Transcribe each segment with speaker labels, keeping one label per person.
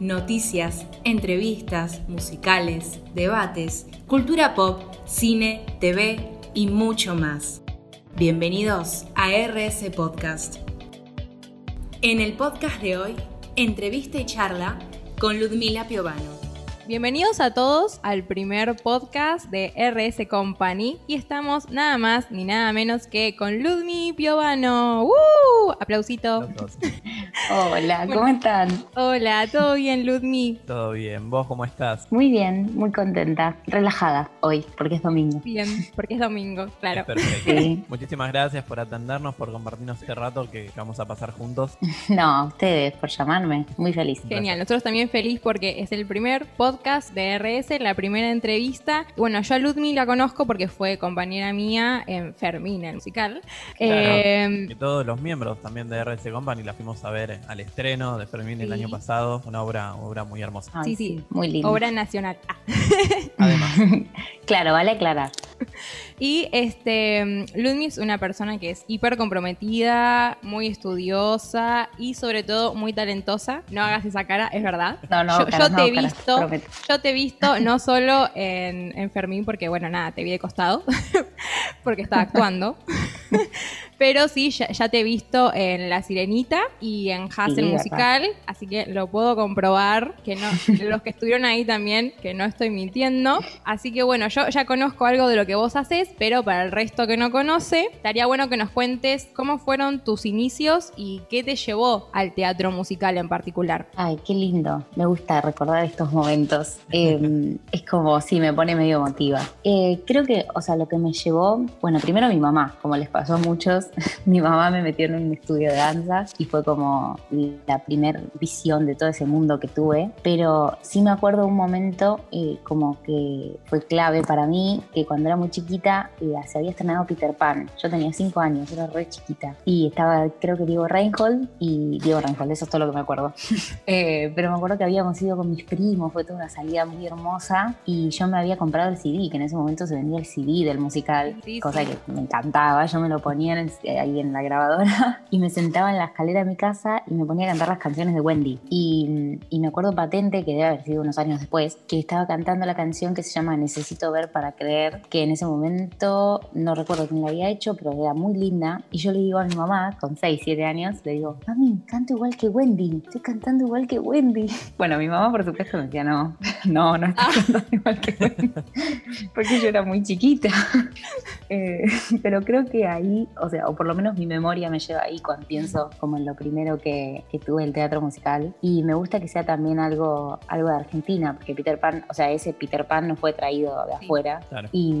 Speaker 1: noticias, entrevistas, musicales, debates, cultura pop, cine, TV y mucho más. Bienvenidos a RS Podcast. En el podcast de hoy, entrevista y charla con Ludmila Piovano.
Speaker 2: Bienvenidos a todos al primer podcast de RS Company y estamos nada más ni nada menos que con Ludmi Piovano. ¡Uh! Aplausito.
Speaker 3: Hola, ¿cómo están?
Speaker 2: Hola, ¿todo bien, Ludmi?
Speaker 4: Todo bien, ¿vos cómo estás?
Speaker 3: Muy bien, muy contenta, relajada hoy, porque es domingo.
Speaker 2: Bien, porque es domingo, claro.
Speaker 4: Perfecto. Muchísimas gracias por atendernos, por compartirnos este rato que vamos a pasar juntos.
Speaker 3: No, ustedes por llamarme, muy feliz.
Speaker 2: Genial, nosotros también feliz porque es el primer podcast de RS, la primera entrevista. Bueno, yo a Ludmi la conozco porque fue compañera mía en Fermín, el musical.
Speaker 4: Eh, y todos los miembros también de RS Company la fuimos a ver al estreno de Fermín el año pasado, una obra, obra muy hermosa.
Speaker 2: sí, sí, muy linda. Obra nacional. Ah.
Speaker 4: Además.
Speaker 3: claro, vale aclarar.
Speaker 2: Y este, Ludmi es una persona que es hiper comprometida, muy estudiosa y sobre todo muy talentosa. No hagas esa cara, es verdad.
Speaker 3: No, no,
Speaker 2: yo, te he visto, yo te he visto no solo en, en Fermín, porque bueno, nada, te vi de costado, porque estaba actuando. Pero sí, ya, te he visto en La Sirenita y en Hassel Musical, así que lo puedo comprobar, que no, los que estuvieron ahí también, que no estoy mintiendo. Así que bueno, yo ya conozco algo de lo que vos haces, pero para el resto que no conoce, estaría bueno que nos cuentes cómo fueron tus inicios y qué te llevó al teatro musical en particular.
Speaker 3: Ay, qué lindo. Me gusta recordar estos momentos. Em, es como, sí, me pone medio emotiva. Eh, creo que, o sea, lo que me llevó, bueno, primero mi mamá, como les pasó a muchos, mi mamá me metió en un estudio de danza y fue como la primera visión de todo ese mundo que tuve. Pero sí me acuerdo un momento eh, como que fue clave para mí, que cuando era muy chiquita eh, se había estrenado Peter Pan. Yo tenía cinco años, era re chiquita. Y estaba, creo que Diego Reinhold y Diego Reinhold, eso es todo lo que me acuerdo. Eh, pero me acuerdo que habíamos ido con mis primos, fue toda una salida muy hermosa y yo me había comprado el CD, que en ese momento se vendía el CD del musical, cosa que me encantaba. Yo me lo ponía en el ahí en la grabadora y me sentaba en la escalera de mi casa y me ponía a cantar las canciones de Wendy. Y, y, me acuerdo patente, que debe haber sido unos años después, que estaba cantando la canción que se llama Necesito ver para creer, que en ese momento no recuerdo quién la había hecho, pero era muy linda. Y yo le digo a mi mamá, con 6, 7 años, le digo, mami, canto igual que Wendy, estoy cantando igual que Wendy. Bueno, mi mamá por supuesto me decía, no, no, no estoy ah. cantando igual que Wendy, porque yo era muy chiquita. Eh, pero creo que ahí, o sea, o por lo menos mi memoria me lleva ahí cuando pienso como en lo primero que, tuve el teatro musical. Y me gusta que sea también algo, algo de Argentina, porque Peter Pan, o sea, ese Peter Pan no fue traído de afuera. Y,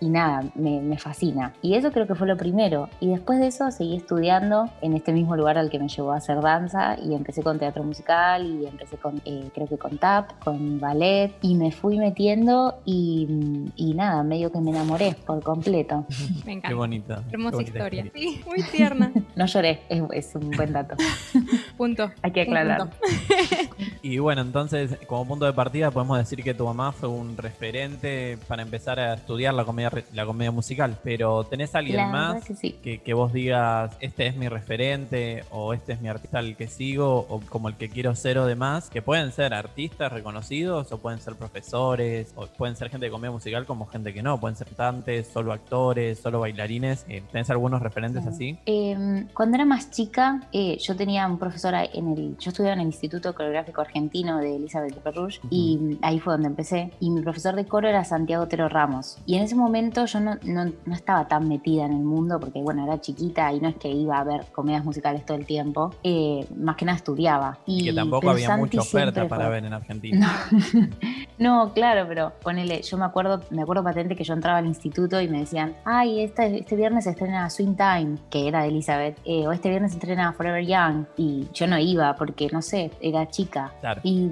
Speaker 3: nada, me, fascina. Y eso creo que fue lo primero. Y después de eso seguí estudiando en este mismo lugar al que me llevó a hacer danza y empecé con teatro musical y empecé con, eh, creo que con tap, con ballet y me fui metiendo y, y nada, medio que me enamoré por completo.
Speaker 2: Me encanta.
Speaker 4: Qué bonita.
Speaker 2: Hermosa historia muy tierna.
Speaker 3: no lloré, es, un buen dato.
Speaker 2: punto.
Speaker 3: Hay que aclarar.
Speaker 4: y bueno, entonces, como punto de partida, podemos decir que tu mamá fue un referente para empezar a estudiar la comedia, la comedia musical. Pero ¿tenés alguien más que, que, vos digas, este es mi referente o este es mi artista al que sigo o como el que quiero ser o demás? Que pueden ser artistas reconocidos o pueden ser profesores o pueden ser gente de comedia musical como gente que no. Pueden ser cantantes, solo actores, solo bailarines. Eh, ¿Tenés algunos referentes? Así?
Speaker 3: Em, cuando era más chica, eh, yo tenía un profesor en el. Yo estudiaba en el Instituto Coreográfico Argentino de Elizabeth Perruch y ahí fue donde empecé. Y mi profesor de coro era Santiago Otero Ramos. Y en ese momento yo no, no, no, estaba tan metida en el mundo porque, bueno, era chiquita y no es que iba a ver comedias musicales todo el tiempo. Eh, más que nada estudiaba.
Speaker 4: Y, que tampoco había mucha oferta para ver en Argentina.
Speaker 3: No. claro, pero ponele, yo me acuerdo, me acuerdo patente que yo entraba al instituto y me decían, ay, este, este viernes se estrena Swing Time que era de Elizabeth, eh, o este viernes entrena Forever Young, y yo no iba porque, no sé, era chica. Y,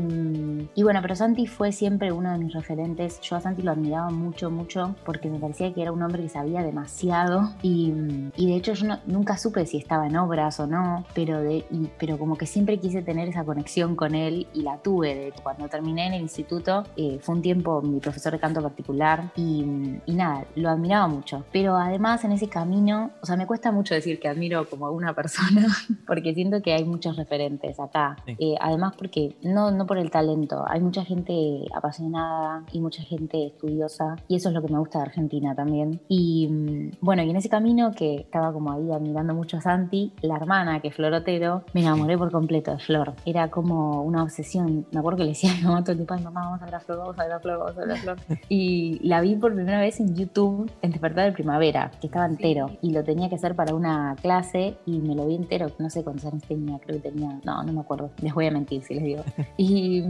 Speaker 3: y, bueno, pero Santi fue siempre uno de mis referentes. Yo a Santi lo admiraba mucho, mucho, porque me parecía que era un hombre que sabía demasiado, y, y de hecho yo nunca supe si estaba en obras o no, pero, de, pero como que siempre quise tener esa conexión con él y la tuve. De, cuando terminé en el instituto, eh, fue un tiempo mi profesor de canto particular, y, y nada, lo admiraba mucho. Pero además en ese camino, o sea, me cuesta mucho decir que admiro como a una persona, porque siento que hay muchos referentes acá. Eh, además, porque no, no por el talento. Hay mucha gente apasionada y mucha gente estudiosa y eso es lo que me gusta de Argentina también. Y mm, bueno, y en ese camino que estaba como ahí admirando mucho a Santi, la hermana que es Florotero, me enamoré por completo de Flor. Era como una obsesión. Me acuerdo que le decía a mi mamá todo el tiempo, mamá, vamos a ver a Flor, vamos a ver a Flor, vamos a ver a Flor. y la vi por primera vez en YouTube en Despertar de Primavera, que estaba entero y lo tenía que hacer para una clase y me lo vi entero, no sé cuántos años tenía, creo que tenía, no, no me acuerdo, les voy a mentir si les digo. y,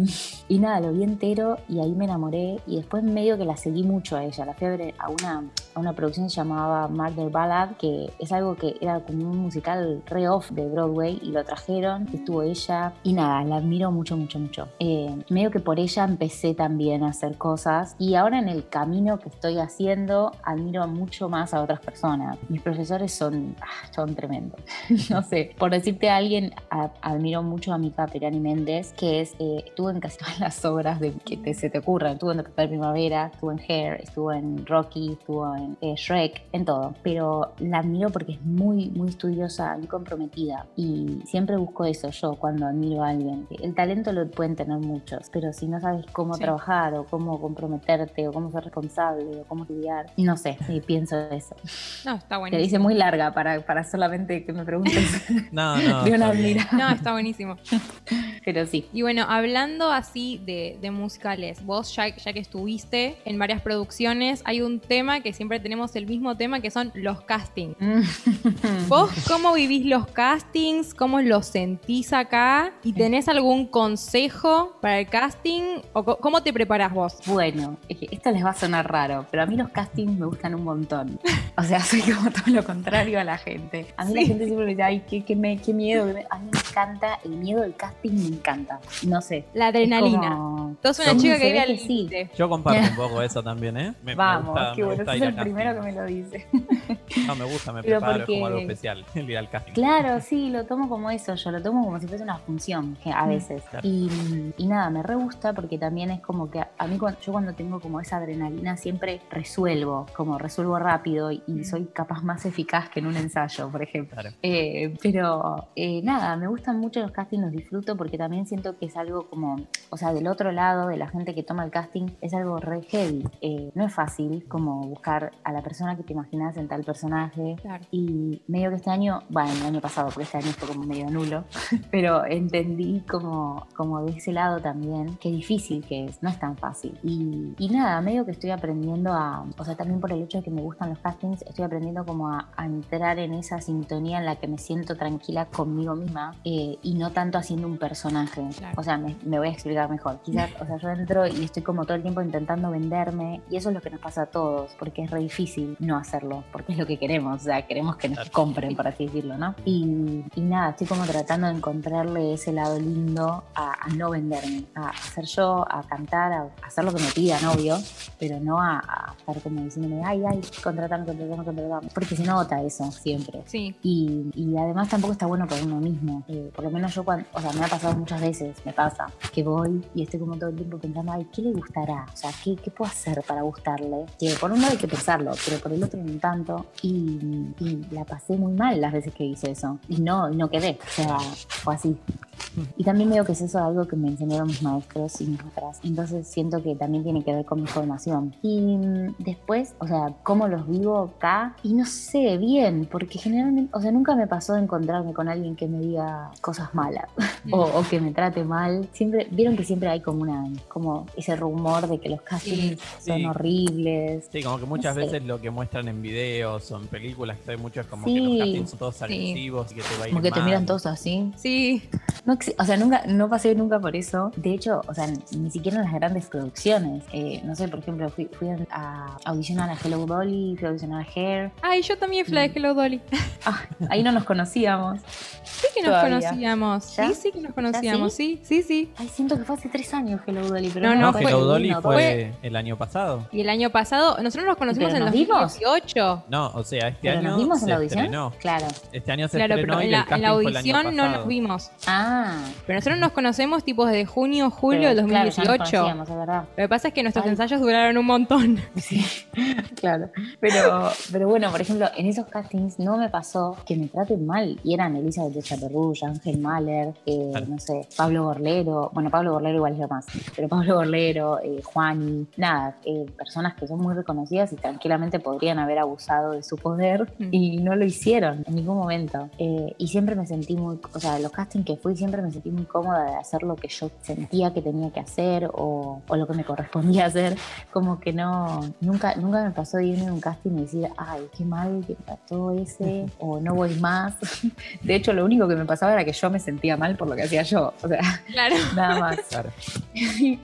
Speaker 3: y nada, lo vi entero y ahí me enamoré y después medio que la seguí mucho a ella, la fui a ver a una, a una producción que se llamaba Murder Ballad, que es algo que era como un musical re off de Broadway y lo trajeron, estuvo ella y nada, la admiro mucho, mucho, mucho. Eh, medio que por ella empecé también a hacer cosas y ahora en el camino que estoy haciendo admiro mucho más a otras personas. Mis profesores son, ah, son tremendos. no sé, por decirte a alguien, admiro mucho a Mika Perani Méndez, que es, eh, estuvo en casi todas las obras de que te, se te ocurran. Estuvo en Despertar Primavera, estuvo en Hair, estuvo en Rocky, estuvo en eh, Shrek, en todo. Pero la admiro porque es muy, muy estudiosa, muy comprometida. Y siempre busco eso yo cuando admiro a alguien. El talento lo pueden tener muchos, pero si no sabes cómo trabajar o cómo comprometerte o cómo ser responsable o cómo estudiar, no sé, pienso eso.
Speaker 2: No, está
Speaker 3: buenísimo. Te dice muy larga para, para solamente que me preguntes.
Speaker 4: no, no.
Speaker 2: de una No, está buenísimo.
Speaker 3: pero sí.
Speaker 2: Y bueno, hablando así de, de musicales, vos ya, ya que estuviste en varias producciones, hay un tema que siempre tenemos el mismo tema que son los castings. ¿Vos cómo vivís los castings? ¿Cómo los sentís acá? ¿Y tenés algún consejo para el casting? ¿O cómo te preparás vos?
Speaker 3: Bueno, esto les va a sonar raro, pero a mí los castings me gustan un montón. O sea, soy como todo lo contrario a la gente. A mí la gente siempre me dice, ay, qué, qué, me, qué miedo. A mí me encanta, el miedo del casting me encanta. No sé.
Speaker 2: La adrenalina. Como... Sos una chica que vive al
Speaker 4: sí. Yo comparto un poco eso también, ¿eh?
Speaker 3: Vamos, me gusta, qué bueno, sos el primero que me lo dice.
Speaker 4: No, me gusta, me preparo, es como algo especial, el ir al casting.
Speaker 3: Claro, sí, lo tomo como eso, yo lo tomo como si fuese una función, a mm, veces. Y, y, nada, me re gusta porque también es como que a mí, yo cuando tengo como esa adrenalina, siempre resuelvo, como resuelvo rápido y, mm. soy capaz más eficaz que en un ensayo, por ejemplo. Eh, pero eh, nada, me gustan mucho los castings, los disfruto porque también siento que es algo como, o sea, del otro lado, de la gente que toma el casting, es algo re heavy. Eh, no es fácil como buscar a la persona que te imaginas en tal personaje. Y medio que este año, bueno, el año pasado, porque este año fue como medio nulo, pero entendí como, como de ese lado también qué difícil que es, no es tan fácil. Y, y nada, medio que estoy aprendiendo a, o sea, también por el hecho de que me gustan los castings, estoy aprendiendo como a, entrar en esa sintonía en la que me siento tranquila conmigo misma eh, y no tanto haciendo un personaje. O sea, me, me, voy a explicar mejor. Quizás, o sea, yo entro y estoy como todo el tiempo intentando venderme y eso es lo que nos pasa a todos, porque es re difícil no hacerlo, porque es lo que queremos, o sea, queremos que nos compren, por así decirlo, ¿no? Y, y nada, estoy como tratando de encontrarle ese lado lindo a, no venderme, a hacer yo, a cantar, a, hacer lo que me pidan, obvio, pero no a, estar como diciéndome, ay, ay, contratame, contratame, contratame, porque se nota eso siempre.
Speaker 2: Sí.
Speaker 3: Y, y además tampoco está bueno para uno mismo, eh, por lo menos yo cuando, o sea, me ha pasado muchas veces, me pasa, que voy y estoy como todo el tiempo pensando, ay, ¿qué le gustará? O sea, ¿qué, qué puedo hacer para gustarle? Que por un lado hay que pensarlo, pero por el otro no tanto. Y, y la pasé muy mal las veces que hice eso. Y no, y no quedé. O sea, fue así. Y también veo que es eso algo que me enseñaron mis maestros y mis otras. Entonces siento que también tiene que ver con mi formación. Y mm, después, o sea, cómo los vivo acá. Y no sé, bien, porque generalmente, o sea, nunca me pasó de encontrarme con alguien que me diga cosas malas o, que me trate mal. Siempre, vieron que siempre hay como una, como ese rumor de que los castings son horribles.
Speaker 4: Sí, como que muchas veces lo que muestran en videos o en películas, que hay muchos como que los castings son todos agresivos y que te va a ir
Speaker 3: Como que te miran todos así.
Speaker 2: Sí.
Speaker 3: No, o sea, nunca, no pasé nunca por eso. De hecho, o sea, ni siquiera en las grandes producciones. Eh, no sé, por ejemplo, fui, a audicionar a Hello Dolly, fui a audicionar a Hair.
Speaker 2: Ay, yo también fui a Hello Dolly.
Speaker 3: Ah, ahí no nos conocíamos.
Speaker 2: Sí que nos conocíamos. Sí, sí que nos conocíamos. Sí? sí, sí,
Speaker 3: Ay, siento que fue hace tres años Hello Dolly,
Speaker 4: pero no, no, Hello Dolly fue, el año pasado.
Speaker 2: Y el año pasado, nosotros nos conocimos en 2018.
Speaker 4: No, o sea, este año
Speaker 3: nos vimos en la audición.
Speaker 4: Claro. Este año se estrenó y la, en la audición
Speaker 2: no nos vimos.
Speaker 3: Ah.
Speaker 2: Pero nosotros nos conocemos tipo desde junio, julio del 2018. Claro, es verdad. Lo que pasa es que nuestros ensayos duraron un montón.
Speaker 3: Sí, claro. Pero, pero bueno, por ejemplo, en esos castings no me pasó que me traten mal. Y eran Elizabeth de Chaperrulla, Ángel Mahler, eh, no sé, Pablo Borlero. Bueno, Pablo Borlero igual es lo más. Pero Pablo Borlero, eh, Juani, nada, eh, personas que son muy reconocidas y tranquilamente podrían haber abusado de su poder mm. y no lo hicieron en ningún momento. Eh, y siempre me sentí muy, o sea, los castings que fui siempre me sentí muy cómoda de hacer lo que yo sentía que tenía que hacer o, o lo que me correspondía hacer. Como que no, nunca, nunca me pasó de irme a un casting y decir, ay, qué mal trató ese, o no voy más. De hecho, lo único que me pasaba era que yo me sentía mal por lo que hacía yo. O sea, nada más. Y,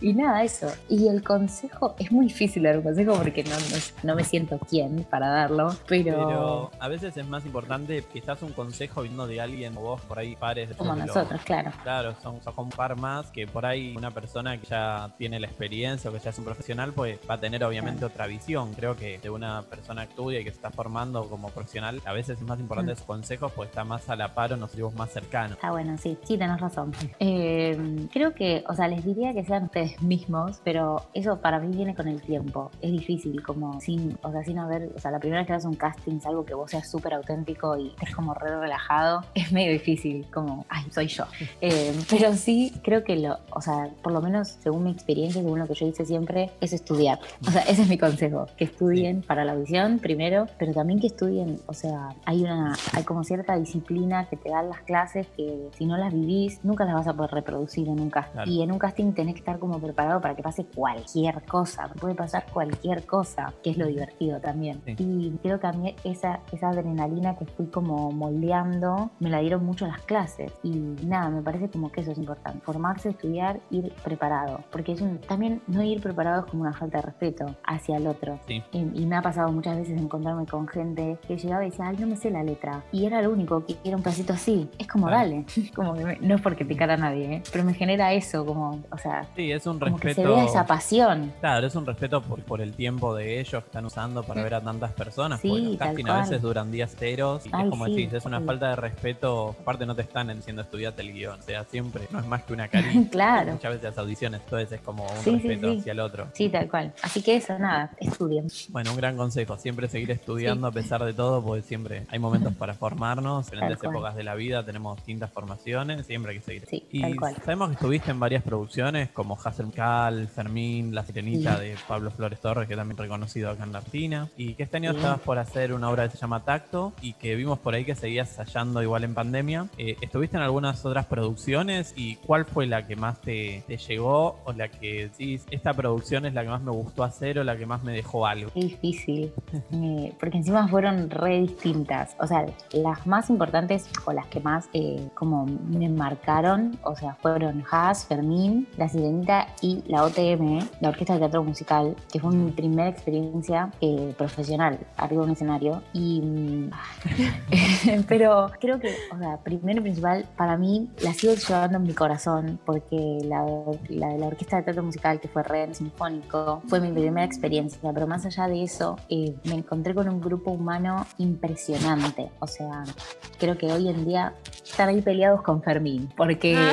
Speaker 3: y, nada, eso. Y el consejo, es muy difícil dar un consejo porque no, no, me siento quién para darlo, pero...
Speaker 4: pero... a veces es más importante quizás un consejo viniendo de alguien o vos por ahí pares.
Speaker 3: Como nosotros, claro.
Speaker 4: Claro, son, son un par más que por ahí una persona que ya tiene la experiencia o que ya es un profesional, pues va a tener obviamente otra visión. Creo que de una persona que estudia y que se está formando como profesional, a veces es más importante mm. sus consejos pues está más a la par o nos sentimos más cercanos.
Speaker 3: Está bueno, sí, sí, tenés razón. Eh, creo que, o sea, les diría que sean ustedes mismos, pero eso para mí viene con el tiempo. Es difícil, como sin, o sea, sin haber, o sea, la primera vez que haces un casting, algo que vos seas súper auténtico y estés como re relajado, es medio difícil, como, ay, soy yo. Eh, pero sí, creo que lo, o sea, por lo menos según mi experiencia, según lo que yo hice siempre, es estudiar. O sea, ese es mi consejo, que estudien para la audición primero, pero también que estudien, o sea, hay una, hay como cierta disciplina que te dan las clases que si no las vivís, nunca las vas a poder reproducir en un casting. Y en un casting tenés que estar como preparado para que pase cualquier cosa, puede pasar cualquier cosa, que es lo divertido también. Y creo que a mí esa, esa adrenalina que fui como moldeando, me la dieron mucho las clases. Y nada, me parece como que eso es importante. Formarse, estudiar, ir preparado. Porque es un, también no ir preparado es como una falta de respeto hacia el otro. Y, y, me ha pasado muchas veces encontrarme con gente que llegaba y decía, ay, no me sé la letra. Y era lo único que era un pedacito así. Es como, dale. como que no es porque picar a nadie, ¿eh? pero me genera eso, como, o sea.
Speaker 4: Sí, es un respeto. que
Speaker 3: se vea esa pasión.
Speaker 4: Claro, es un respeto por, por el tiempo de ellos que están usando para ver a tantas personas. Sí, porque los casting a veces duran días enteros. Y es como decís, es una falta de respeto. Aparte, no te están diciendo estudiate el guion. O sea, siempre no es más que una caricia.
Speaker 3: claro.
Speaker 4: Muchas veces las audiciones, entonces es como un respeto hacia el otro.
Speaker 3: Sí, tal cual. Así que eso, nada, estudien.
Speaker 4: Bueno, un gran consejo. Siempre seguir estudiando a pesar de todo, porque siempre hay momentos para formarnos. Diferentes épocas de la vida tenemos distintas formaciones. Siempre hay que seguir.
Speaker 3: Sí,
Speaker 4: y sabemos que estuviste en varias producciones como Hazel Cal, Fermín, La Sirenita de Pablo Flores Torres, que también reconocido acá en la Argentina. Y que este año estabas por hacer una obra que se llama Tacto y que vimos por ahí que seguías hallando igual en pandemia. Eh, ¿Estuviste en algunas otras producciones y cuál fue la que más te, llegó o la que decís, esta producción es la que más me gustó hacer o la que más me dejó algo?
Speaker 3: Qué difícil, eh, porque encima fueron re distintas. O sea, las más importantes o las que más eh, como me marcaron, o sea, fueron Haas, Fermín, La Sirenita y la OTM, la Orquesta de Teatro Musical, que fue mi primera experiencia profesional arriba de un escenario. Y, mm, pero creo que, o sea, primero y principal, para mí la sigo llevando en mi corazón porque la, la de la Orquesta de Teatro Musical, que fue Red Sinfónico, fue mi primera experiencia, pero más allá de eso, eh, me encontré con un grupo humano impresionante. O sea, creo que hoy en día están ahí peleados con Fermín, porque ah.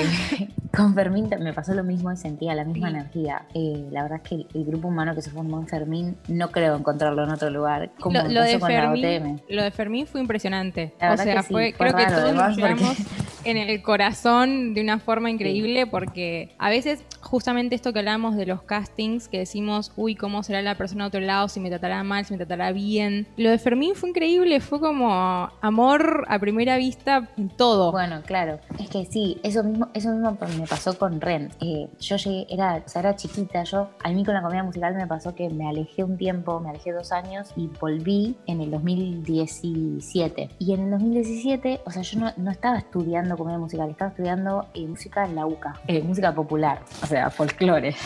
Speaker 3: con Fermín me pasó lo mismo y sentía la misma energía. Eh, la verdad es que el, grupo humano que se formó en Fermín no creo encontrarlo en otro lugar. Como
Speaker 2: lo, de Fermín, lo de Fermín fue impresionante. o sea, fue, creo que todos nos en el corazón de una forma increíble porque a veces justamente esto que hablamos de los castings, que decimos, uy, ¿cómo será la persona a otro lado? Si me tratará mal, si me tratará bien. Lo de Fermín fue increíble, fue como amor a primera vista en todo.
Speaker 3: Bueno, claro. Es que sí, eso mismo, eso mismo me pasó con Ren. Eh, yo llegué, era, o sea, era chiquita, yo, a mí con la comedia musical me pasó que me alejé un tiempo, me alejé dos años y volví en el 2017. Y en el 2017, o sea, yo no, no estaba estudiando comedia musical, estaba estudiando eh, música en la UCA, eh, música popular, o sea, folclore.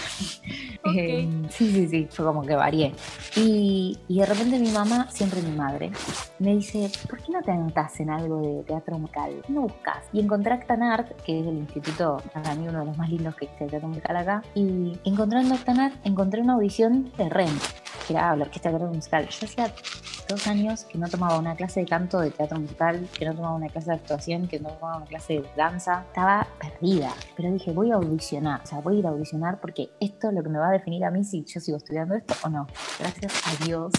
Speaker 3: Eh, sí, sí, sí, fue como que varié. Y, y, de repente mi mamá, siempre mi madre, me dice, ¿por qué no te anotas en algo de teatro musical? no buscas? Y encontré Actanart, que es el instituto, para mí uno de los más lindos que existe de teatro musical acá, y encontrando Actanart encontré una audición de REM, que era la Orquesta de Teatro Musical. Yo hacía dos años que no tomaba una clase de canto de teatro musical, que no tomaba una clase de actuación, que no tomaba una clase de danza. Estaba perdida, pero dije, voy a audicionar, o sea, voy a ir a audicionar porque esto es lo que me va a definir a mí si yo sigo estudiando esto o no. Gracias a Dios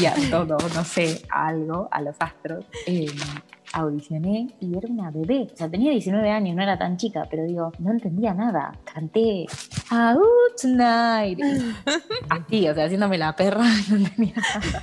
Speaker 3: y a todo, no sé, a algo, a los astros. Eh, audicioné y era una bebé. O sea, tenía 19 años, no era tan chica, pero digo, no entendía nada. Canté Out Tonight. Así, o sea, haciéndome la perra, no entendía nada.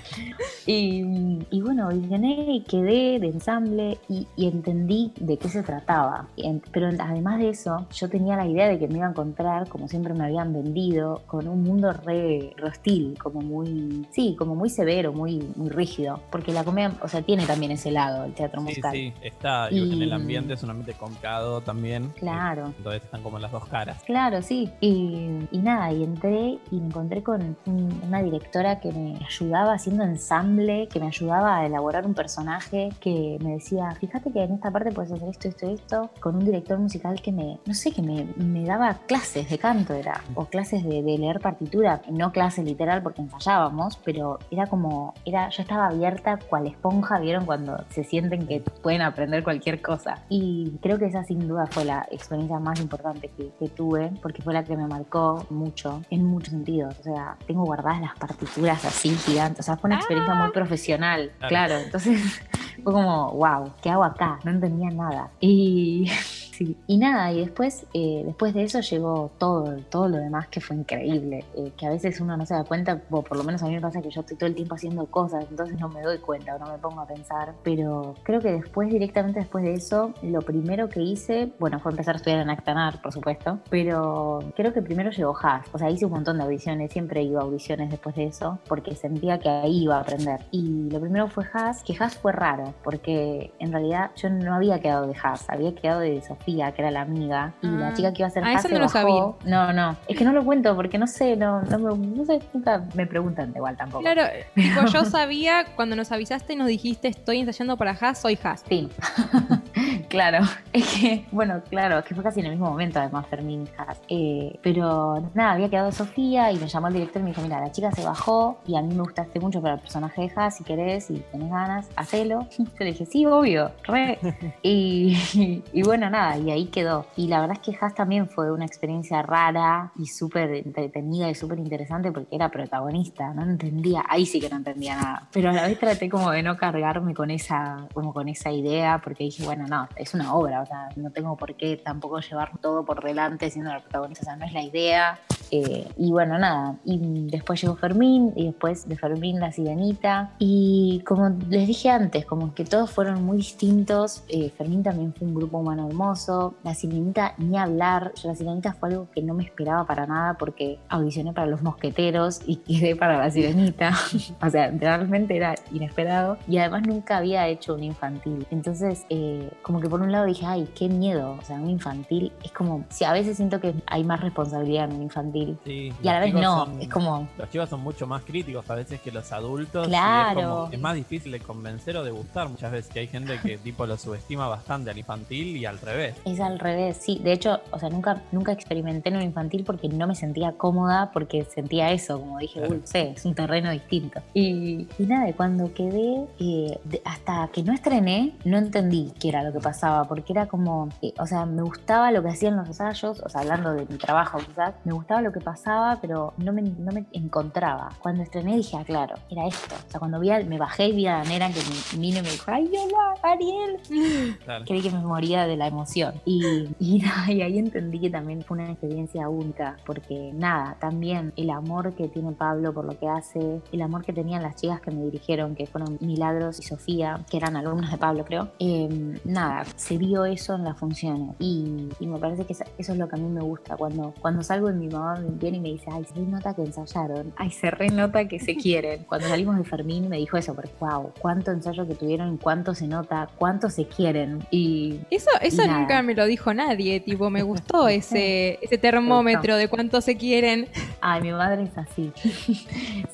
Speaker 3: Y, bueno, audicioné y quedé de ensamble y, entendí de qué se trataba. Pero además de eso, yo tenía la idea de que me iba a encontrar, como siempre me habían vendido, con un mundo re, hostil, como muy, sí, como muy severo, muy, muy rígido. Porque la comedia, o sea, tiene también ese lado, el teatro musical.
Speaker 4: Está. en el ambiente es un ambiente complicado también.
Speaker 3: Claro.
Speaker 4: Entonces están como las dos caras.
Speaker 3: Claro, sí. Y, nada, y entré y me encontré con una directora que me ayudaba haciendo ensamble, que me ayudaba a elaborar un personaje, que me decía, fíjate que en esta parte puedes hacer esto, esto, esto, con un director musical que me, no sé, que me, me daba clases de canto, era, o clases de, de leer partitura, no clase literal porque ensayábamos, pero era como, era, yo estaba abierta cual esponja, ¿vieron? Cuando se sienten que pueden aprender cualquier cosa. Y creo que esa sin duda fue la experiencia más importante que, tuve, porque fue la que me marcó mucho, en muchos sentidos. O sea, tengo guardadas las partituras así gigantes. O sea, fue una experiencia muy ah. profesional, claro. Entonces fue como, wow, ¿qué hago acá? No entendía nada. Y Y nada, y después, eh, después de eso llegó todo, todo lo demás que fue increíble, eh, que a veces uno no se da cuenta, o por lo menos a mí me pasa que yo estoy todo el tiempo haciendo cosas, entonces no me doy cuenta o no me pongo a pensar, pero creo que después, directamente después de eso, lo primero que hice, bueno, fue empezar a estudiar en Actanar, por supuesto, pero creo que primero llegó Haas, o sea, hice un montón de audiciones, siempre iba a audiciones después de eso, porque sentía que ahí iba a aprender. Y lo primero fue Haas, que Haas fue raro, porque en realidad yo no había quedado de Haas, había quedado de Sofía que era la amiga, y la ah. chica que iba a ser
Speaker 2: ah, eso no lo sabía.
Speaker 3: No, no, es que no lo cuento porque no sé, no, no, no sé, nunca me preguntan igual tampoco.
Speaker 2: Claro, tipo, yo sabía cuando nos avisaste y nos dijiste estoy ensayando para Haas, soy Haas.
Speaker 3: Sí. Claro, es que, bueno, claro, es que fue casi en el mismo momento además Fermín. Eh, pero nada, había quedado Sofía y me llamó el director y me dijo, mira, la chica se bajó y a mí me gustaste mucho para el personaje de Haas, si querés, y tenés ganas, hacelo. Yo le dije, sí, obvio, re. y, y bueno, nada, y ahí quedó. Y la verdad es que Haas también fue una experiencia rara y súper entretenida y súper interesante porque era protagonista, no entendía, ahí sí que no entendía nada. Pero a la vez traté como de no cargarme con esa, como con esa idea porque dije, bueno, no, es una obra, o sea, no tengo por qué tampoco llevar todo por delante siendo la protagonista, o sea, no es la idea. Eh, y bueno, nada, y después llegó Fermín y después de Fermín la Sirenita. Y como les dije antes, como que todos fueron muy distintos. Eh, Fermín también fue un grupo humano hermoso la Sirenita ni hablar. Yo, la Sirenita fue algo que no me esperaba para nada porque audicioné para los mosqueteros y quedé para la Sirenita. o sea, realmente era inesperado. Y además nunca había hecho un infantil. Entonces, eh, como que por un lado dije, ay, qué miedo. O sea, un infantil es como, si a veces siento que hay más responsabilidad en un infantil. y a la vez no. es como.
Speaker 4: Los chicos son mucho más críticos a veces que los adultos.
Speaker 3: Claro.
Speaker 4: Es, más difícil de convencer o de gustar muchas veces. Que hay gente que tipo lo subestima bastante al infantil y al revés.
Speaker 3: Es al revés, sí. De hecho, o sea, nunca, nunca experimenté en un infantil porque no me sentía cómoda, porque sentía eso, como dije, no sé, es un terreno distinto. Y, y nada, cuando quedé, eh, hasta que no estrené, no entendí qué era lo que pasaba, porque era como, eh, o sea, me gustaba lo que hacían los ensayos, o sea, hablando de mi trabajo quizás, me gustaba lo que pasaba, pero no me, no me encontraba. Cuando estrené dije, ah, claro, era esto. O sea, cuando vi me bajé y vi a la nena que vino y me dijo, ay, hola, Ariel. Creí que me moría de la emoción. Y, y, ahí entendí que también fue una experiencia única, porque nada, también el amor que tiene Pablo por lo que hace, el amor que tenían las chicas que me dirigieron, que fueron Milagros y Sofía, que eran alumnos de Pablo, creo. Em, nada, se vio eso en las funciones. Y, me parece que eso es lo que a mí me gusta. Cuando, cuando salgo y mi mamá bien y me dice, ay, se nota que ensayaron, ay, se renota que se quieren. Cuando salimos de Fermín me dijo eso, porque wow, cuánto ensayo que tuvieron, cuánto se nota, cuánto se quieren. Y
Speaker 2: eso, eso nunca me lo dijo nadie, tipo, me gustó ese, ese termómetro de cuánto se quieren.
Speaker 3: Ay, mi madre es así.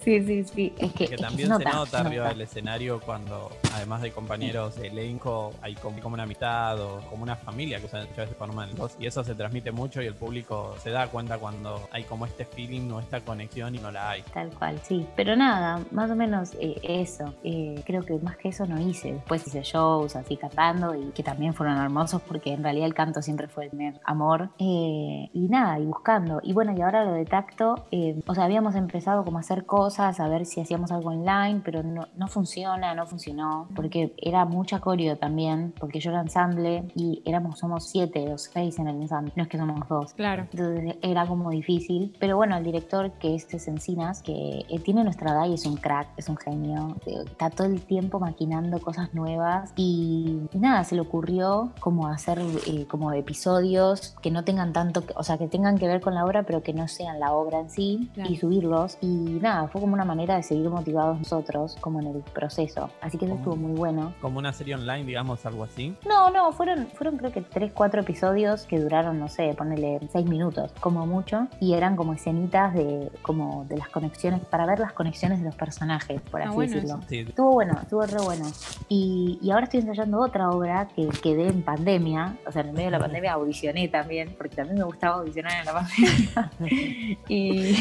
Speaker 3: sí, sí, sí. Es que,
Speaker 4: también se nota, arriba del escenario cuando, además de compañeros de elenco, hay como, una amistad o como una familia que muchas veces forman y eso se transmite mucho y el público se da cuenta cuando hay como este feeling o esta conexión y no la hay.
Speaker 3: Tal cual, sí. Pero nada, más o menos eh, eso. Eh, creo que más que eso no hice. Después hice shows así cantando y que también fueron hermosos porque en realidad el canto siempre fue el primer amor. Eh, y nada, y buscando. Y bueno, y ahora lo de tacto, o sea, habíamos empezado como a hacer cosas, a ver si hacíamos algo online, pero no, no funciona, no funcionó, porque era mucha coreo también, porque yo era ensamble y éramos, somos siete o seis en el ensamble, no es que somos dos.
Speaker 2: Claro.
Speaker 3: Entonces era como difícil, pero bueno, el director que es Encinas, que eh, tiene nuestra edad y es un crack, es un genio, está todo el tiempo maquinando cosas nuevas y, nada, se le ocurrió como hacer eh, como episodios que no tengan tanto, o sea, que tengan que ver con la obra, pero que no sean la obra en sí y subirlos y nada, fue como una manera de seguir motivados nosotros como en el proceso, así que eso estuvo muy bueno.
Speaker 4: Como una serie online, digamos, algo así.
Speaker 3: No, no, fueron, fueron creo que tres, cuatro episodios que duraron, no sé, ponerle seis minutos, como mucho, y eran como escenitas de como de las conexiones, para ver las conexiones de los personajes, por ah, así decirlo. Estuvo bueno, estuvo re bueno. Y, y, ahora estoy ensayando otra obra que quedé en pandemia, o sea, en medio de la pandemia audicioné también, porque también me gustaba audicionar en la pandemia. y,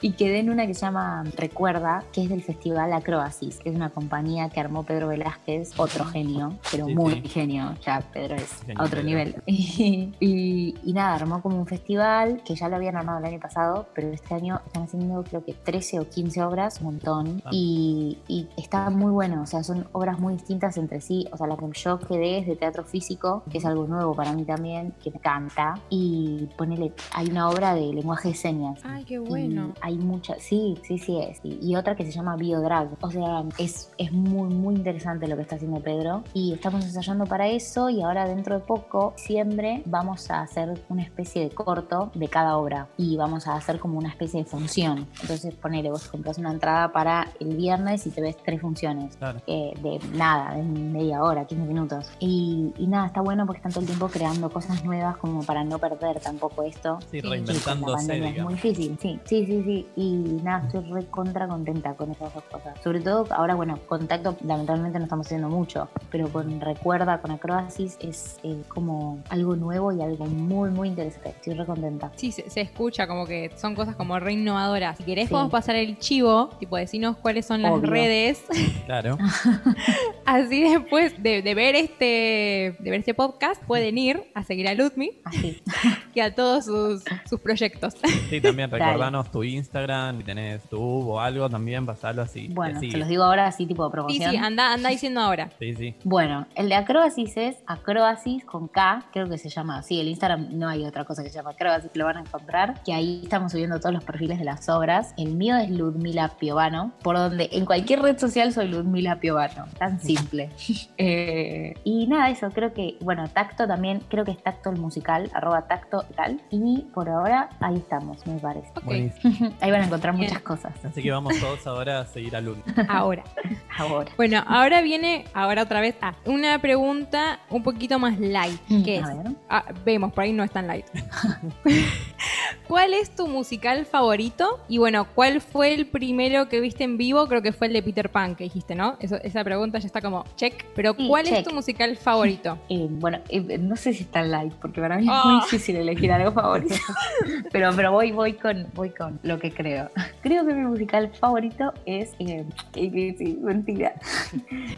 Speaker 3: y quedé en una que se llama Recuerda, que es del Festival Acroasis, que es una compañía que armó Pedro Velázquez, otro genio, pero muy genio, ya Pedro es a otro nivel. y, y, nada, armó como un festival que ya lo habían armado el año pasado, pero este año están haciendo creo que 13 o 15 obras, un montón, ah. y, y, está muy bueno, o sea, son obras muy distintas entre sí, o sea, la que yo quedé es de teatro físico, que es algo nuevo para mí también, que me encanta, y ponele, hay una obra de lenguaje de señas.
Speaker 2: Ay, qué bueno.
Speaker 3: Hay muchas, sí, sí, sí es, y, otra que se llama Biodrag, o sea, es, es muy, muy interesante lo que está haciendo Pedro, y estamos ensayando para eso, y ahora dentro de poco, siempre vamos a hacer una especie de corto de cada obra y vamos a hacer como una especie de función. Entonces, ponele, vos compras una entrada para el viernes y te ves tres funciones eh, de nada, de media hora, 15 minutos. Y, nada, está bueno porque están todo el tiempo creando cosas nuevas como para no perder tampoco esto.
Speaker 4: Sí, reinventándose.
Speaker 3: Es muy difícil, sí, sí, sí, sí. Y nada, estoy re contra contenta con esas dos cosas. Sobre todo, ahora, bueno, contacto lamentablemente no estamos haciendo mucho, pero con Recuerda, con Acroasis, es eh, como algo nuevo y algo muy, muy interesante. Estoy re contenta.
Speaker 2: Sí, se, escucha como que son cosas como re innovadoras. Si querés, podemos pasar el chivo, tipo, decirnos cuáles son las redes.
Speaker 4: Claro.
Speaker 2: Así después de, ver este de ver este podcast, pueden ir a seguir a Ludmi. Así. Que a todos sus, proyectos.
Speaker 4: Sí, también recordanos tu Instagram, si tenés tu o algo, también pasarlo así.
Speaker 3: Bueno, se los digo ahora así, tipo promoción.
Speaker 2: Sí, sí, anda, anda diciendo ahora.
Speaker 4: Sí, sí.
Speaker 3: Bueno, el de Acrobasis es Acrobasis con K, creo que se llama así. El Instagram no hay otra cosa que se llama Acrobasis, que lo van a encontrar. Que ahí estamos subiendo todos los perfiles de las obras. El mío es Ludmila Piovano, por donde en cualquier red social soy Ludmila Piovano. Tan simple. Eh, y nada, eso, creo que, bueno, Tacto también, creo que es Tacto el musical, arroba Tacto tal. Y por ahora ahí estamos, me parece. ahí van a encontrar muchas cosas.
Speaker 4: Así que vamos todos ahora a seguir a Lud.
Speaker 2: Ahora.
Speaker 3: ahora.
Speaker 2: Bueno, ahora viene, ahora otra vez, ah, una pregunta un poquito más light. Mm, ¿Qué es? Ah, vemos, por ahí no es tan light. ¿Cuál es tu musical favorito? Y bueno, ¿cuál fue el primero que viste en vivo? Creo que fue el de Peter Pan que dijiste, ¿no? esa pregunta ya está como check. Pero ¿cuál es tu musical favorito?
Speaker 3: Eh, bueno, eh, no sé si está light, porque para mí es muy ah. difícil elegir algo favorito. pero pero voy, voy, con, voy con lo que creo. Creo que mi musical favorito es... Eh, sí, mentira.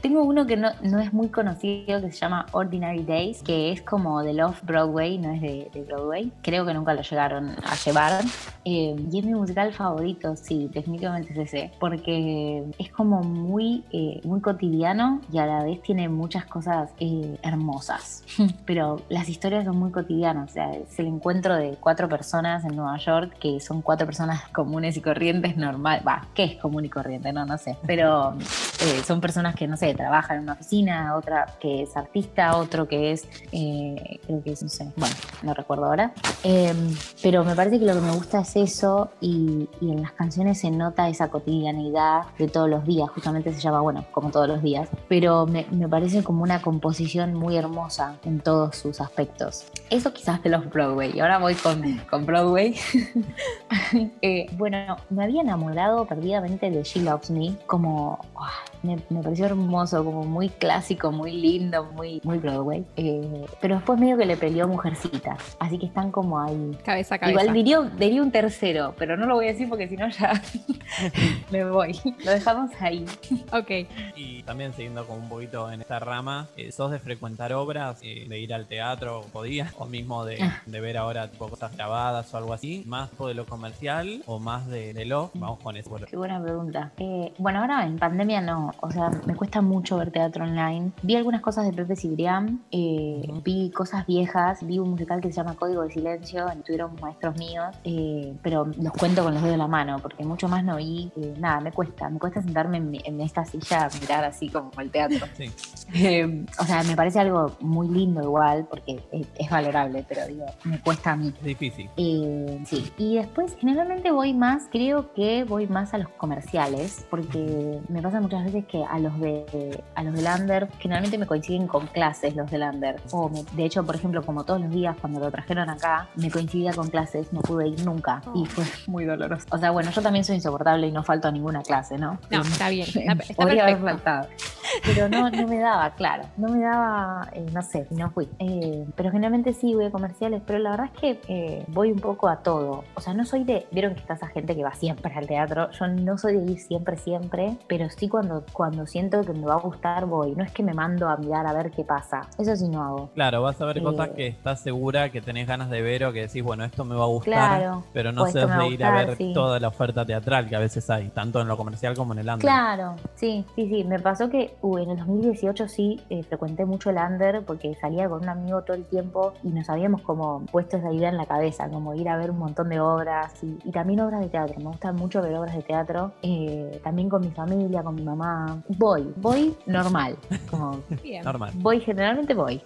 Speaker 3: Tengo uno que no, no es muy conocido que se llama Ordinary Days, que es como del off-Broadway, no es de, de Broadway. Creo que nunca lo llegaron a llevar. Eh, y es mi musical favorito, sí, definitivamente es ese, porque es como muy, eh, muy cotidiano y a la vez tiene muchas cosas eh, hermosas. Pero las historias son muy cotidianas, o sea, es el encuentro de cuatro personas en Nueva York que son cuatro personas comunes y corrientes normal, va, ¿qué es común y corriente? No, no sé, pero son personas que, no sé, trabajan en una oficina, otra que es artista, otro que es, creo que es, no sé, bueno, no recuerdo ahora, pero me parece que lo que me gusta es eso y, en las canciones se nota esa cotidianidad de todos los días, justamente se llama, bueno, como todos los días, pero me, parece como una composición muy hermosa en todos sus aspectos. Eso quizás de los Broadway, y ahora voy con, con Broadway. Eh, bueno, me había enamorado perdidamente de She Loves Me, como me, pareció hermoso, como muy clásico, muy lindo, muy, muy Broadway. Eh, pero después medio que le peleó Mujercita, así que están como ahí.
Speaker 2: Cabeza a cabeza.
Speaker 3: Igual diría, diría un tercero, pero no lo voy a decir porque si no ya me voy. Lo dejamos ahí.
Speaker 2: Ok.
Speaker 4: Y también siguiendo como un poquito en esta rama, eh, ¿sos de frecuentar obras, eh, de ir al teatro, podías? O mismo de, ah. de, ver ahora tipo cosas grabadas o algo así, más de lo comercial o más de, de lo. Vamos con eso.
Speaker 3: Qué buena pregunta. bueno, ahora en pandemia no, o sea, me cuesta mucho ver teatro online. Vi algunas cosas de Pepe Cibrián, eh, vi cosas viejas, vi un musical que se llama Código de Silencio, estuvieron maestros míos, eh, pero los cuento con los dedos de la mano, porque mucho más no vi, eh, nada, me cuesta, me cuesta sentarme en, esta silla a mirar así como el teatro. o sea, me parece algo muy lindo igual, porque es, valorable, pero digo, me cuesta a mí.
Speaker 4: Es difícil.
Speaker 3: sí, y después generalmente voy más, creo que voy más a los comerciales, porque me pasa muchas veces que a los de a los de Lander generalmente me coinciden con clases los de Lander. O de hecho, por ejemplo, como todos los días cuando lo trajeron acá, me coincidía con clases, no pude ir nunca y fue muy doloroso. O sea, bueno, yo también soy insoportable y no falto a ninguna clase, ¿no?
Speaker 2: No, está bien.
Speaker 3: Podría haber faltado. Pero no, no me daba, claro. No me daba, eh, no sé, no fui. Eh, pero generalmente sí voy a comerciales, pero la verdad es que eh, voy un poco a todo. O sea, no soy de. Vieron que está esa gente que va siempre al teatro. Yo no soy de ir siempre, siempre, pero sí cuando cuando siento que me va a gustar voy. No es que me mando a mirar a ver qué pasa. Eso sí no hago.
Speaker 4: Claro, vas a ver cosas eh, que estás segura que tenés ganas de ver o que decís, bueno, esto me va a gustar. pero no sé de ir a ver toda la oferta teatral que a veces hay, tanto en lo comercial como en el under.
Speaker 3: Claro, sí, sí, sí. Me pasó que en el 2018 sí eh, frecuenté mucho el under porque salía con un amigo todo el tiempo y nos habíamos como puesto esa idea en la cabeza, como ir a ver un montón de obras y, también obras de teatro. Me gusta mucho ver obras de teatro, eh, también con mi familia, con mi mamá voy, voy normal. Como
Speaker 4: Normal.
Speaker 3: Voy, generalmente voy.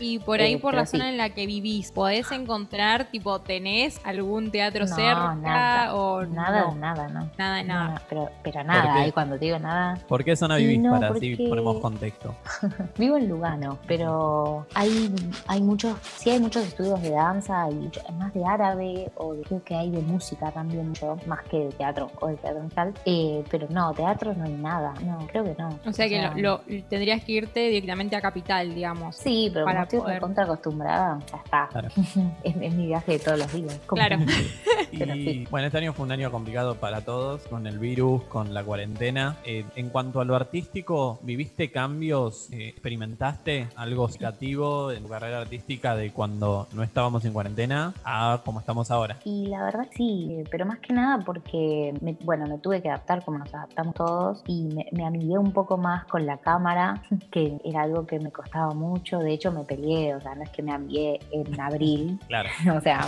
Speaker 2: Y por ahí, por la zona en la que vivís, ¿podés encontrar, tipo, tenés algún teatro cerca?
Speaker 3: Nada,
Speaker 2: o
Speaker 3: nada, nada, no.
Speaker 2: Nada, nada.
Speaker 3: pero, pero nada, y cuando digo nada.
Speaker 4: ¿Por qué zona vivís? para así ponemos contexto.
Speaker 3: Vivo en Lugano, pero hay, hay muchos, sí hay muchos estudios de danza, y más de árabe, o creo que hay de música también, mucho, más que de teatro o de teatro musical. Eh, pero no, teatro no hay nada no, creo que no.
Speaker 2: O sea que lo, tendrías que irte directamente a Capital, digamos.
Speaker 3: Sí, pero para como estoy contra acostumbrada, ya está. es, mi viaje de todos los días.
Speaker 2: Claro.
Speaker 4: y bueno, este año fue un año complicado para todos, con el virus, con la cuarentena. Eh, en cuanto a lo artístico, ¿viviste cambios? Eh, ¿Experimentaste algo significativo en tu carrera artística de cuando no estábamos en cuarentena a como estamos ahora?
Speaker 3: Y la verdad sí, pero más que nada porque, bueno, me tuve que adaptar como nos adaptamos todos y me, me amigué un poco más con la cámara, que era algo que me costaba mucho. De hecho, me peleé, o sea, no es que me amigué en abril.
Speaker 4: Claro.
Speaker 3: o sea,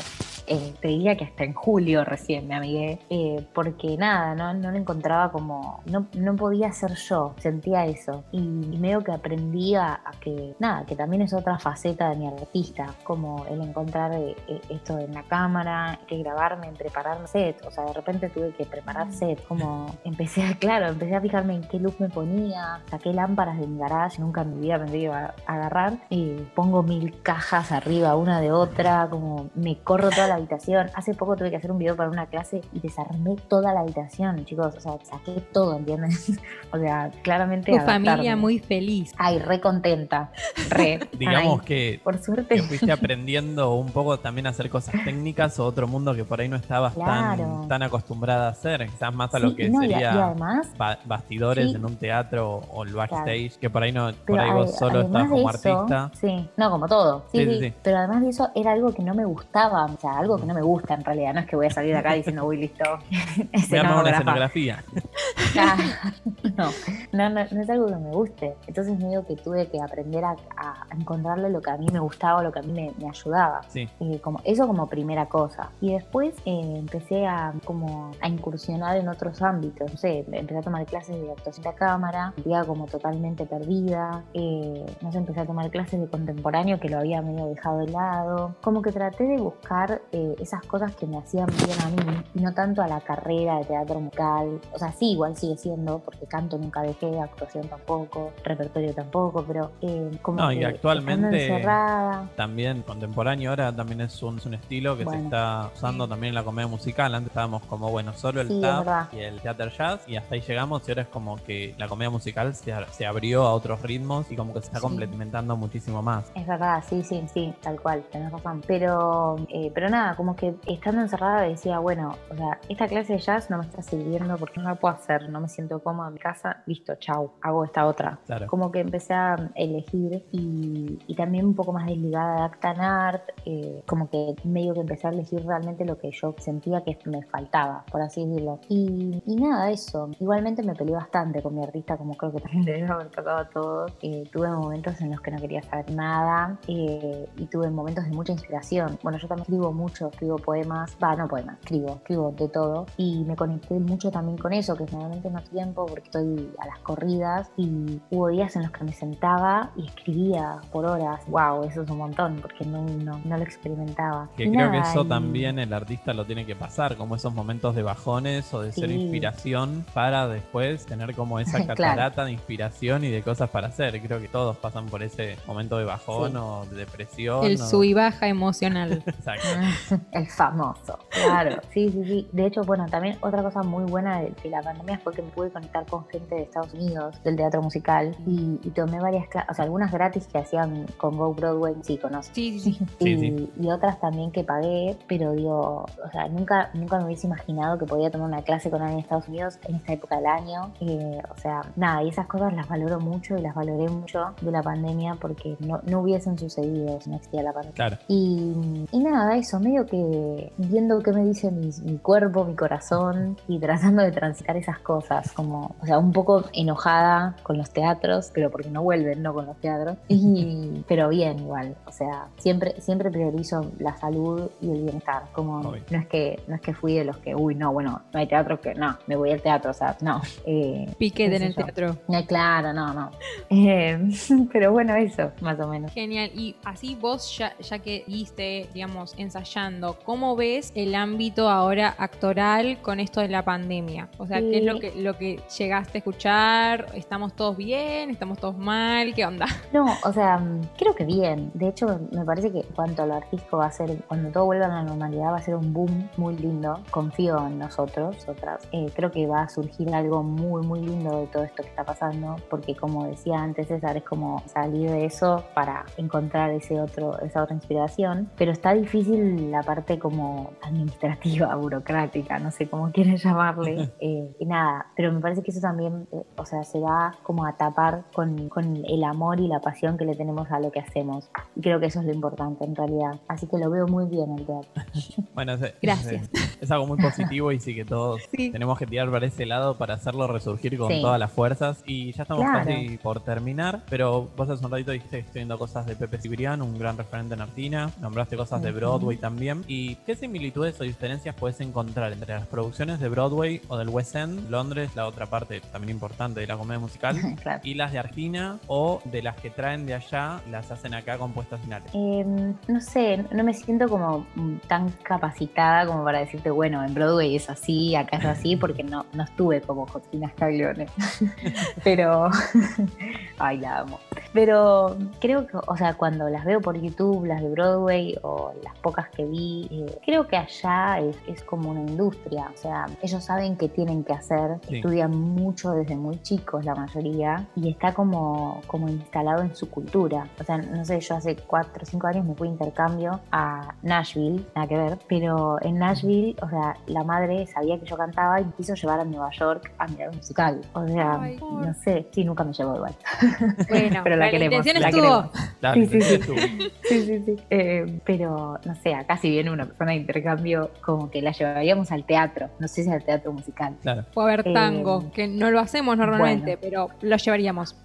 Speaker 3: eh, te diría que hasta en julio recién me amigué, eh, porque nada, no, no lo encontraba como, no, no podía ser yo, sentía eso. Y, medio que aprendí a, que, nada, que también es otra faceta de mi artista, como el encontrar eh, esto en la cámara, que grabarme, en prepararme set, o sea, de repente tuve que preparar set, como empecé a, claro, empecé a fijarme en qué luz me ponía, saqué lámparas de mi garage, nunca en me iba a agarrar, pongo mil cajas arriba una de otra, como me corro toda la habitación. Hace poco tuve que hacer un video para una clase y desarmé toda la habitación, chicos. O sea, saqué todo, ¿entiendes? o sea, claramente.
Speaker 2: Tu familia muy feliz.
Speaker 3: Ay, re contenta. Re.
Speaker 4: Digamos que, por suerte. que fuiste aprendiendo un poco también a hacer cosas técnicas o otro mundo que por ahí no estabas tan, tan acostumbrada a hacer. Quizás más a lo que sería bastidores en un teatro o el backstage, que por ahí no, por ahí solo estás como artista.
Speaker 3: Sí, no, como todo. Sí, sí, Pero además de eso era algo que no me gustaba. O sea, algo que no me gusta en realidad. No es que voy a salir de acá diciendo, uy, listo.
Speaker 4: Voy a una escenografía.
Speaker 3: no, no, no, es algo que me guste. Entonces me digo que tuve que aprender a, encontrarle lo que a mí me gustaba, lo que a mí me, ayudaba.
Speaker 4: Sí.
Speaker 3: Como, eso como primera cosa. Y después eh, empecé a, como, a incursionar en otros ámbitos. No sé, empecé a tomar clases de actuación de cámara, vivía como totalmente perdida. Eh, no sé, empecé a tomar clases de contemporáneo que lo había medio dejado de lado. Como que traté de buscar esas cosas que me hacían bien a mí y no tanto a la carrera de teatro musical. O sea, sí, igual sigue siendo, porque canto nunca dejé, actuación tampoco, repertorio tampoco, pero eh, como
Speaker 4: no, y actualmente también contemporáneo ahora también es un, un estilo que se está usando también en la comedia musical. Antes estábamos como, bueno, solo el tap y el theater jazz y hasta ahí llegamos y ahora es como que la comedia musical se, se abrió a otros ritmos y como que se está complementando muchísimo más.
Speaker 3: Es verdad, sí, sí, sí, tal cual, tenés razón. Pero, eh, pero nada, como que estando encerrada decía, bueno, o sea, esta clase de jazz no me está sirviendo porque no la puedo hacer, no me siento cómoda en mi casa, listo, chau, hago esta otra. Como que empecé a elegir y, también un poco más desligada de Actan Art, eh, como que medio que empecé a elegir realmente lo que yo sentía que me faltaba, por así decirlo. Y, nada, eso. Igualmente me peleé bastante con mi artista, como creo que también debe haber tocado a todos. Eh, tuve momentos en los que no quería saber nada eh, y tuve momentos de mucha inspiración. Bueno, yo también escribo mucho, escribo poemas, va, no poemas, escribo, escribo de todo y me conecté mucho también con eso, que generalmente no tiempo porque estoy a las corridas y hubo días en los que me sentaba y escribía por horas. Wow, eso es un montón porque no, no, lo experimentaba.
Speaker 4: Que creo que eso también el artista lo tiene que pasar, como esos momentos de bajones o de ser inspiración para después tener como esa catarata de inspiración y de cosas para hacer. Creo que todos pasan por ese momento de bajón o de depresión.
Speaker 2: El sub y baja emocional.
Speaker 4: Exacto.
Speaker 3: el famoso, claro. Sí, sí, sí. De hecho, bueno, también otra cosa muy buena de, la pandemia fue que me pude conectar con gente de Estados Unidos, del teatro musical, y, tomé varias clases, o sea, algunas gratis que hacían con Go Broadway, sí, conoces.
Speaker 2: Sí, sí,
Speaker 3: sí. Y, otras también que pagué, pero digo, o sea, nunca, nunca me hubiese imaginado que podía tomar una clase con alguien de Estados Unidos en esta época del año. Eh, o sea, nada, y esas cosas las valoro mucho y las valoré mucho de la pandemia porque no, no hubiesen sucedido si no existía la pandemia.
Speaker 4: Claro.
Speaker 3: Y, y nada, eso, medio que viendo qué me dice mi, mi cuerpo, mi corazón y tratando de transitar esas cosas, como, o sea, un poco enojada con los teatros, pero porque no vuelven, no con los teatros, y, pero bien igual, o sea, siempre, siempre priorizo la salud y el bienestar, como no es que no es que fui de los que, uy, no, bueno, no hay teatro que, no, me voy al teatro, o sea, no.
Speaker 2: Eh, Piquete en el teatro.
Speaker 3: No, claro, no, no. Eh, pero bueno, eso, más o menos.
Speaker 2: Genial, y así vos ya, ya que viste, digamos, ensayando, ¿cómo ves el ámbito ahora actoral con esto de la pandemia? O sea, ¿qué es lo que, lo que llegaste a escuchar? ¿Estamos todos bien? ¿Estamos todos mal? ¿Qué onda?
Speaker 3: No, o sea, creo que bien. De hecho, me parece que cuanto a lo artístico va a ser, cuando todo vuelva a la normalidad, va a ser un boom muy lindo. Confío en nosotros, otras. Eh, creo que va a surgir algo muy, muy lindo de todo esto que está pasando, porque como decía antes César, es como salir de eso para encontrar ese otro, esa otra inspiración. Pero está difícil la parte como administrativa, burocrática, no sé cómo quieren llamarle. Eh, y nada, pero me parece que eso también, eh, o sea, se va como a tapar con, con, el amor y la pasión que le tenemos a lo que hacemos. Y creo que eso es lo importante en realidad. Así que lo veo muy bien el teatro.
Speaker 4: Bueno, es,
Speaker 2: gracias.
Speaker 4: Es, algo muy positivo y sí que todos tenemos que tirar para ese lado para hacerlo resurgir con todas las fuerzas. Y ya estamos casi por terminar, pero vos hace un ratito dijiste que estoy viendo cosas de Pepe Cibrián, un gran referente en Argentina. Nombraste cosas de Broadway también. ¿Y qué similitudes o diferencias puedes encontrar entre las producciones de Broadway o del West End, Londres, la otra parte también importante de la comedia musical, y las de Argentina o de las que traen de allá, las hacen acá con puestas finales?
Speaker 3: Em, no sé, no me siento como tan capacitada como para decirte, bueno, en Broadway es así, acá es así, porque no, no estuve como Josina Scaglione. Pero, ay, la amo. Pero creo que, o sea, cuando las veo por YouTube, las de Broadway o las pocas que vi, eh, creo que allá es, es, como una industria. O sea, ellos saben qué tienen que hacer, estudian mucho desde muy chicos la mayoría y está como, como instalado en su cultura. O sea, no sé, yo hace 4 o 5 años me fui a intercambio a Nashville, nada que ver, pero en Nashville, o sea, la madre sabía que yo cantaba y me quiso llevar a Nueva York a mirar un musical. O sea, no sé, sí, nunca me llevó igual. Bueno. pero la, queremos.
Speaker 2: La estuvo.
Speaker 3: sí, sí, sí. sí, sí, eh, pero, no sé, acá si viene una persona de intercambio, como que la llevaríamos al teatro. No sé si al teatro musical.
Speaker 2: Claro. O a ver tango, eh, que no lo hacemos normalmente, pero lo llevaríamos.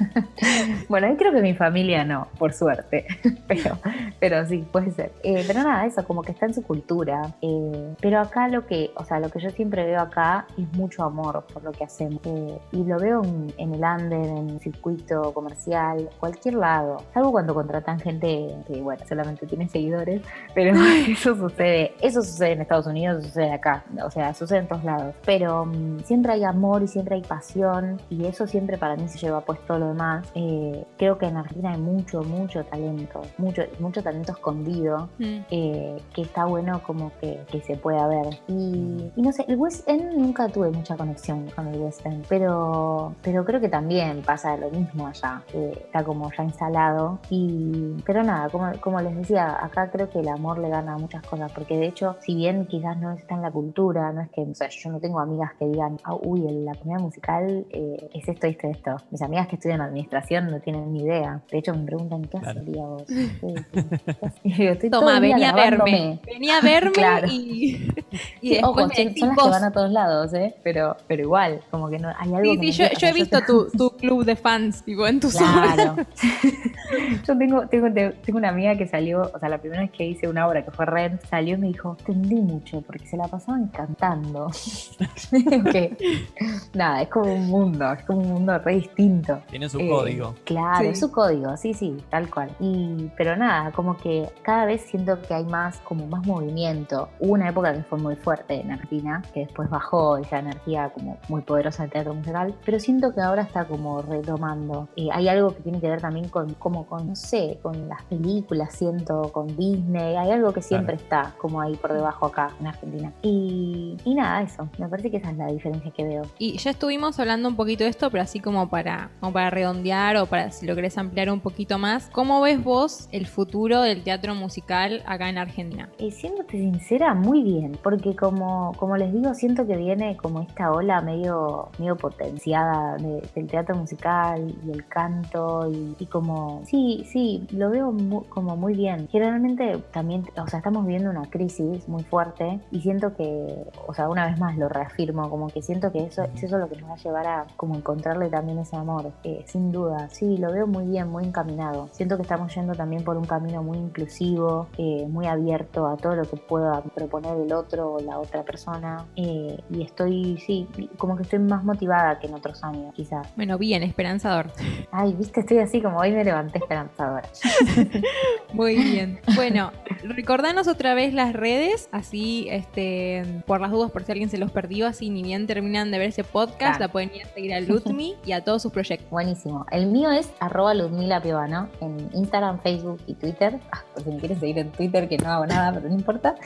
Speaker 3: bueno, yo creo que mi familia no, por suerte. pero, pero sí, puede ser. Eh, pero nada, eso, como que está en su cultura. pero acá lo que, o sea, lo que yo siempre veo acá es mucho amor por lo que hacemos. y lo veo en, el under, en circuito comercial, cualquier lado. Salvo cuando contratan gente que, bueno, solamente tiene seguidores, pero eso sucede. Eso sucede en Estados Unidos, sucede acá. O sea, sucede en todos lados. Pero mm, siempre hay amor y siempre hay pasión y eso siempre para mí se lleva puesto lo demás. Eh, creo que en Argentina hay mucho, mucho talento, mucho, mucho talento escondido mm. eh, que está bueno como que, que se pueda ver. Y, y, no sé, el West End nunca tuve mucha conexión con el West End, pero, pero creo que también pasa lo mismo allá, está como ya instalado. Y, pero nada, como, como les decía, acá creo que el amor le gana a muchas cosas, porque de hecho, si bien quizás no está en la cultura, no es que, o sea, yo no tengo amigas que digan, ah, uy, la comunidad musical eh, es esto, esto, esto. Mis amigas que estudian administración no tienen ni idea. De hecho, me preguntan, ¿qué claro. vos?
Speaker 2: Toma, venía a verme. Venía a verme y, y
Speaker 3: Ojo, son, las que van a todos lados, ¿eh? Pero, pero igual, como que no hay algo
Speaker 2: Sí, sí, yo, yo, he visto tu, tu, club de fans, digo, en tus Claro.
Speaker 3: yo tengo, tengo, tengo una amiga que salió, o sea, la primera vez que hice una obra que fue Rent, salió y me dijo, entendí mucho, porque se la pasaban cantando. que, nada, es como un mundo, es como un mundo re distinto.
Speaker 4: Tiene su código.
Speaker 3: Claro, es su código, sí, sí, tal cual. Y, pero nada, como que cada vez siento que hay más, como más movimiento. Hubo una época que fue muy fuerte en Argentina, que después bajó esa energía como muy poderosa del teatro musical, pero siento que ahora está como retomando. Eh, hay algo que tiene que ver también con, como con, no sé, con las películas, siento, con Disney, hay algo que siempre está como ahí por debajo acá en Argentina. Y, y nada, eso, me parece que esa es la diferencia que veo.
Speaker 2: Y ya estuvimos hablando un poquito de esto, pero así como para, como para redondear o para si lo querés ampliar un poquito más, ¿cómo ves vos el futuro del teatro musical acá en Argentina?
Speaker 3: Y siéndote sincera, muy bien, porque como, como les digo, siento que viene como esta ola medio, medio potenciada del teatro musical y el canto y, como, sí, sí, lo veo como muy bien. Generalmente también, o sea, estamos viviendo una crisis muy fuerte y siento que, o sea, una vez más lo reafirmo, como que siento que eso es eso lo que nos va a llevar a como encontrarle también ese amor, eh, sin duda. Sí, lo veo muy bien, muy encaminado. Siento que estamos yendo también por un camino muy inclusivo, eh, muy abierto a todo lo que pueda proponer el otro o la otra persona. Eh, y estoy, sí, como que estoy más motivada que en otros años, quizás.
Speaker 2: Bueno, bien, esperanzador.
Speaker 3: Ay, viste, estoy así como hoy me levanté esperanzadora.
Speaker 2: muy bien. Bueno, recordanos otra vez las redes, así, este, por las dudas, por si alguien se los perdió, así ni bien terminan de ver ese podcast, la pueden ir a seguir a Ludmi y a todos sus proyectos.
Speaker 3: Buenísimo. El mío es arroba Ludmila Piovano en Instagram, Facebook y Twitter. Ah, por si me quieres seguir en Twitter, que no hago nada, pero no importa.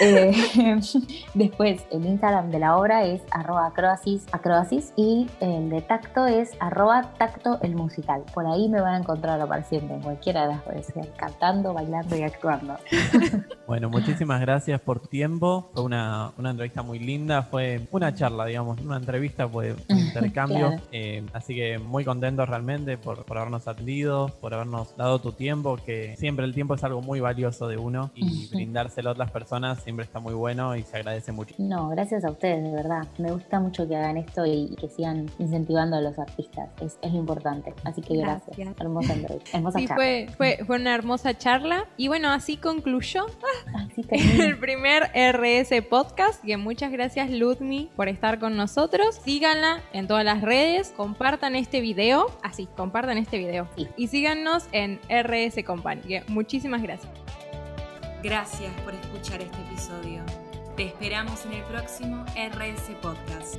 Speaker 3: Eh, después, el Instagram de la obra es arroba acrobasis, acrobasis y el de tacto es arroba tacto el musical. Por ahí me van a encontrar apareciendo en cualquiera de las redes, cantando, bailando y actuando.
Speaker 4: Bueno, muchísimas gracias por tu tiempo. Fue una, una entrevista muy linda, fue una charla, digamos, una entrevista, fue un intercambio. Eh, así que muy contento realmente por, por, habernos atendido, por habernos dado tu tiempo, que siempre el tiempo es algo muy valioso de uno y brindárselo a otras personas siempre está muy bueno y se agradece mucho.
Speaker 3: No, gracias a ustedes, de verdad. Me gusta mucho que hagan esto y que sigan incentivando a los artistas. Es, es importante. Así que gracias. Hermosa entrevista. Hermosa
Speaker 2: sí,
Speaker 3: charla.
Speaker 2: Fue, fue, fue, una hermosa charla. Y bueno, así concluyó el primer RS Podcast. Y muchas gracias, Ludmi, por estar con nosotros. Síganla en todas las redes. Compartan este video. Así, compartan este video. Y síganos en RS Company. Muchísimas gracias.
Speaker 1: Gracias por escuchar este episodio. Te esperamos en el próximo RS Podcast.